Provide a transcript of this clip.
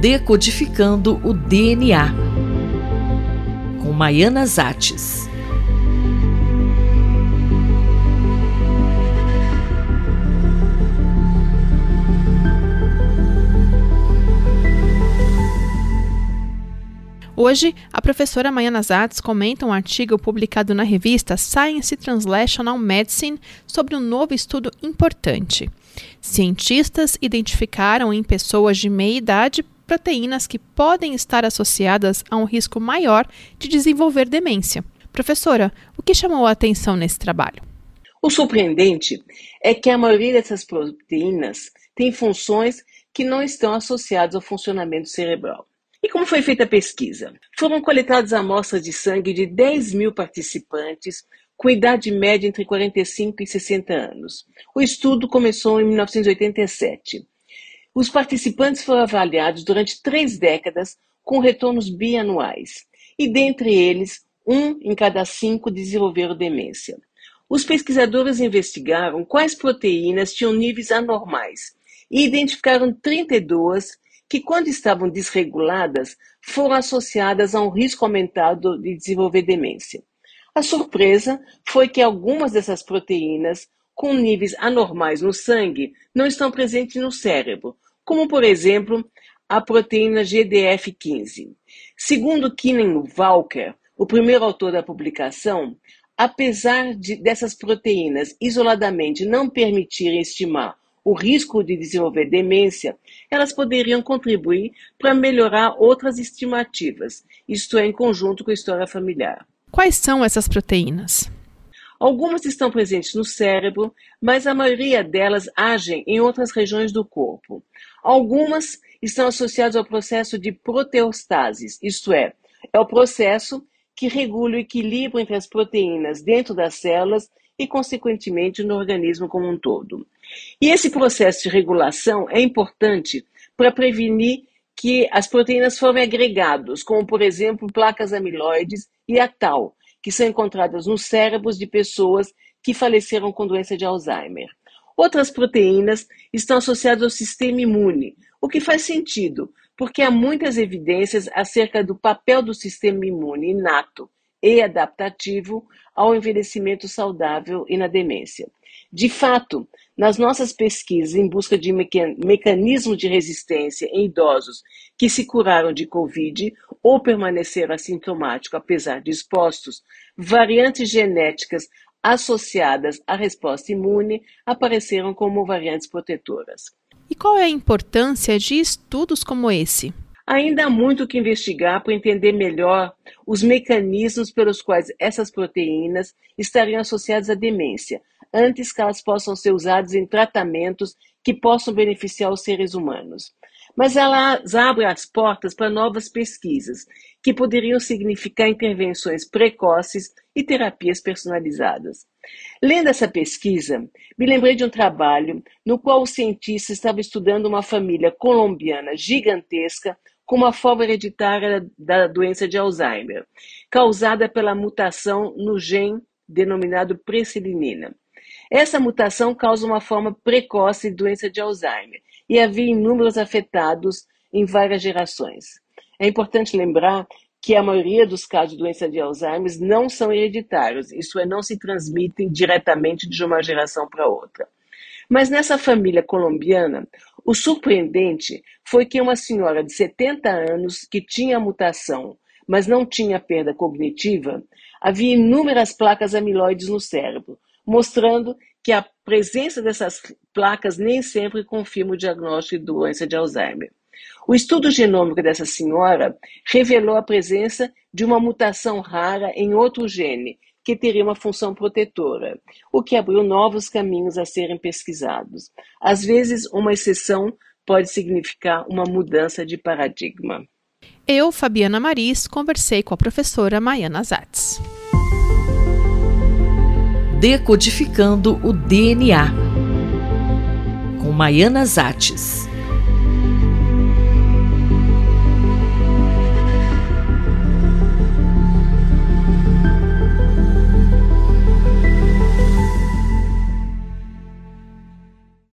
Decodificando o DNA, com Maiana Zates. Hoje, a professora Maiana Zatz comenta um artigo publicado na revista Science Translational Medicine sobre um novo estudo importante. Cientistas identificaram em pessoas de meia idade proteínas que podem estar associadas a um risco maior de desenvolver demência. Professora, o que chamou a atenção nesse trabalho? O surpreendente é que a maioria dessas proteínas tem funções que não estão associadas ao funcionamento cerebral. E como foi feita a pesquisa? Foram coletadas amostras de sangue de 10 mil participantes com idade média entre 45 e 60 anos. O estudo começou em 1987. Os participantes foram avaliados durante três décadas com retornos bianuais, e dentre eles, um em cada cinco desenvolveram demência. Os pesquisadores investigaram quais proteínas tinham níveis anormais e identificaram 32 que, quando estavam desreguladas, foram associadas a um risco aumentado de desenvolver demência. A surpresa foi que algumas dessas proteínas, com níveis anormais no sangue, não estão presentes no cérebro, como, por exemplo, a proteína GDF15. Segundo Kinen Walker, o primeiro autor da publicação, apesar de, dessas proteínas isoladamente não permitirem estimar o risco de desenvolver demência, elas poderiam contribuir para melhorar outras estimativas, isto é, em conjunto com a história familiar. Quais são essas proteínas? Algumas estão presentes no cérebro, mas a maioria delas agem em outras regiões do corpo. Algumas estão associadas ao processo de proteostasis, isto é, é o processo que regula o equilíbrio entre as proteínas dentro das células e, consequentemente, no organismo como um todo. E esse processo de regulação é importante para prevenir que as proteínas formem agregados, como, por exemplo, placas amiloides e a tau, que são encontradas nos cérebros de pessoas que faleceram com doença de Alzheimer. Outras proteínas estão associadas ao sistema imune, o que faz sentido, porque há muitas evidências acerca do papel do sistema imune inato e adaptativo ao envelhecimento saudável e na demência. De fato, nas nossas pesquisas em busca de mecanismos de resistência em idosos que se curaram de Covid ou permaneceram assintomáticos apesar de expostos, variantes genéticas associadas à resposta imune apareceram como variantes protetoras. E qual é a importância de estudos como esse? Ainda há muito que investigar para entender melhor os mecanismos pelos quais essas proteínas estariam associadas à demência, antes que elas possam ser usadas em tratamentos que possam beneficiar os seres humanos. Mas elas abrem as portas para novas pesquisas, que poderiam significar intervenções precoces e terapias personalizadas. Lendo essa pesquisa, me lembrei de um trabalho no qual o cientista estava estudando uma família colombiana gigantesca com uma forma hereditária da doença de Alzheimer, causada pela mutação no gene denominado precilinina. Essa mutação causa uma forma precoce de doença de Alzheimer e havia inúmeros afetados em várias gerações. É importante lembrar que a maioria dos casos de doença de Alzheimer não são hereditários, isso é, não se transmitem diretamente de uma geração para outra. Mas nessa família colombiana, o surpreendente foi que uma senhora de 70 anos que tinha a mutação, mas não tinha perda cognitiva, havia inúmeras placas amiloides no cérebro, mostrando que a presença dessas placas nem sempre confirma o diagnóstico de doença de Alzheimer. O estudo genômico dessa senhora revelou a presença de uma mutação rara em outro gene, que teria uma função protetora, o que abriu novos caminhos a serem pesquisados. Às vezes, uma exceção pode significar uma mudança de paradigma. Eu, Fabiana Maris, conversei com a professora Maiana Zatz. Decodificando o DNA, com Maiana Zates.